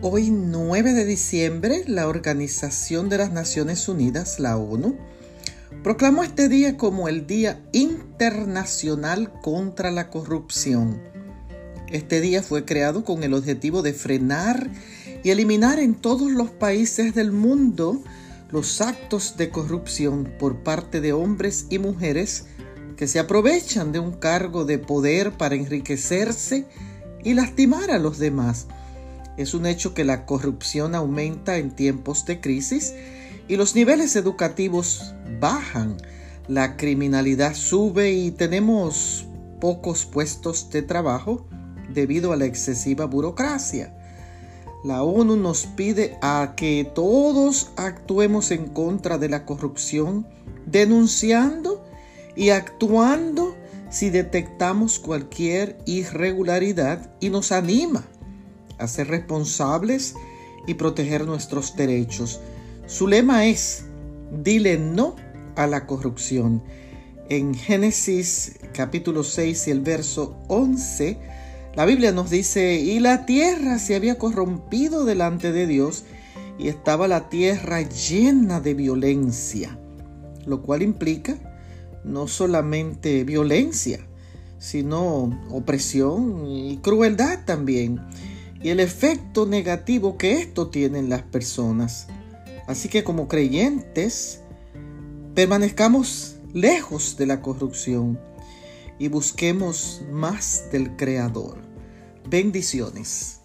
Hoy 9 de diciembre, la Organización de las Naciones Unidas, la ONU, proclamó este día como el Día Internacional contra la Corrupción. Este día fue creado con el objetivo de frenar y eliminar en todos los países del mundo los actos de corrupción por parte de hombres y mujeres que se aprovechan de un cargo de poder para enriquecerse y lastimar a los demás es un hecho que la corrupción aumenta en tiempos de crisis y los niveles educativos bajan, la criminalidad sube y tenemos pocos puestos de trabajo debido a la excesiva burocracia. La ONU nos pide a que todos actuemos en contra de la corrupción, denunciando y actuando si detectamos cualquier irregularidad y nos anima a ser responsables y proteger nuestros derechos. Su lema es, dile no a la corrupción. En Génesis capítulo 6 y el verso 11, la Biblia nos dice, y la tierra se había corrompido delante de Dios y estaba la tierra llena de violencia, lo cual implica no solamente violencia, sino opresión y crueldad también y el efecto negativo que esto tiene en las personas. Así que como creyentes, permanezcamos lejos de la corrupción y busquemos más del Creador. Bendiciones.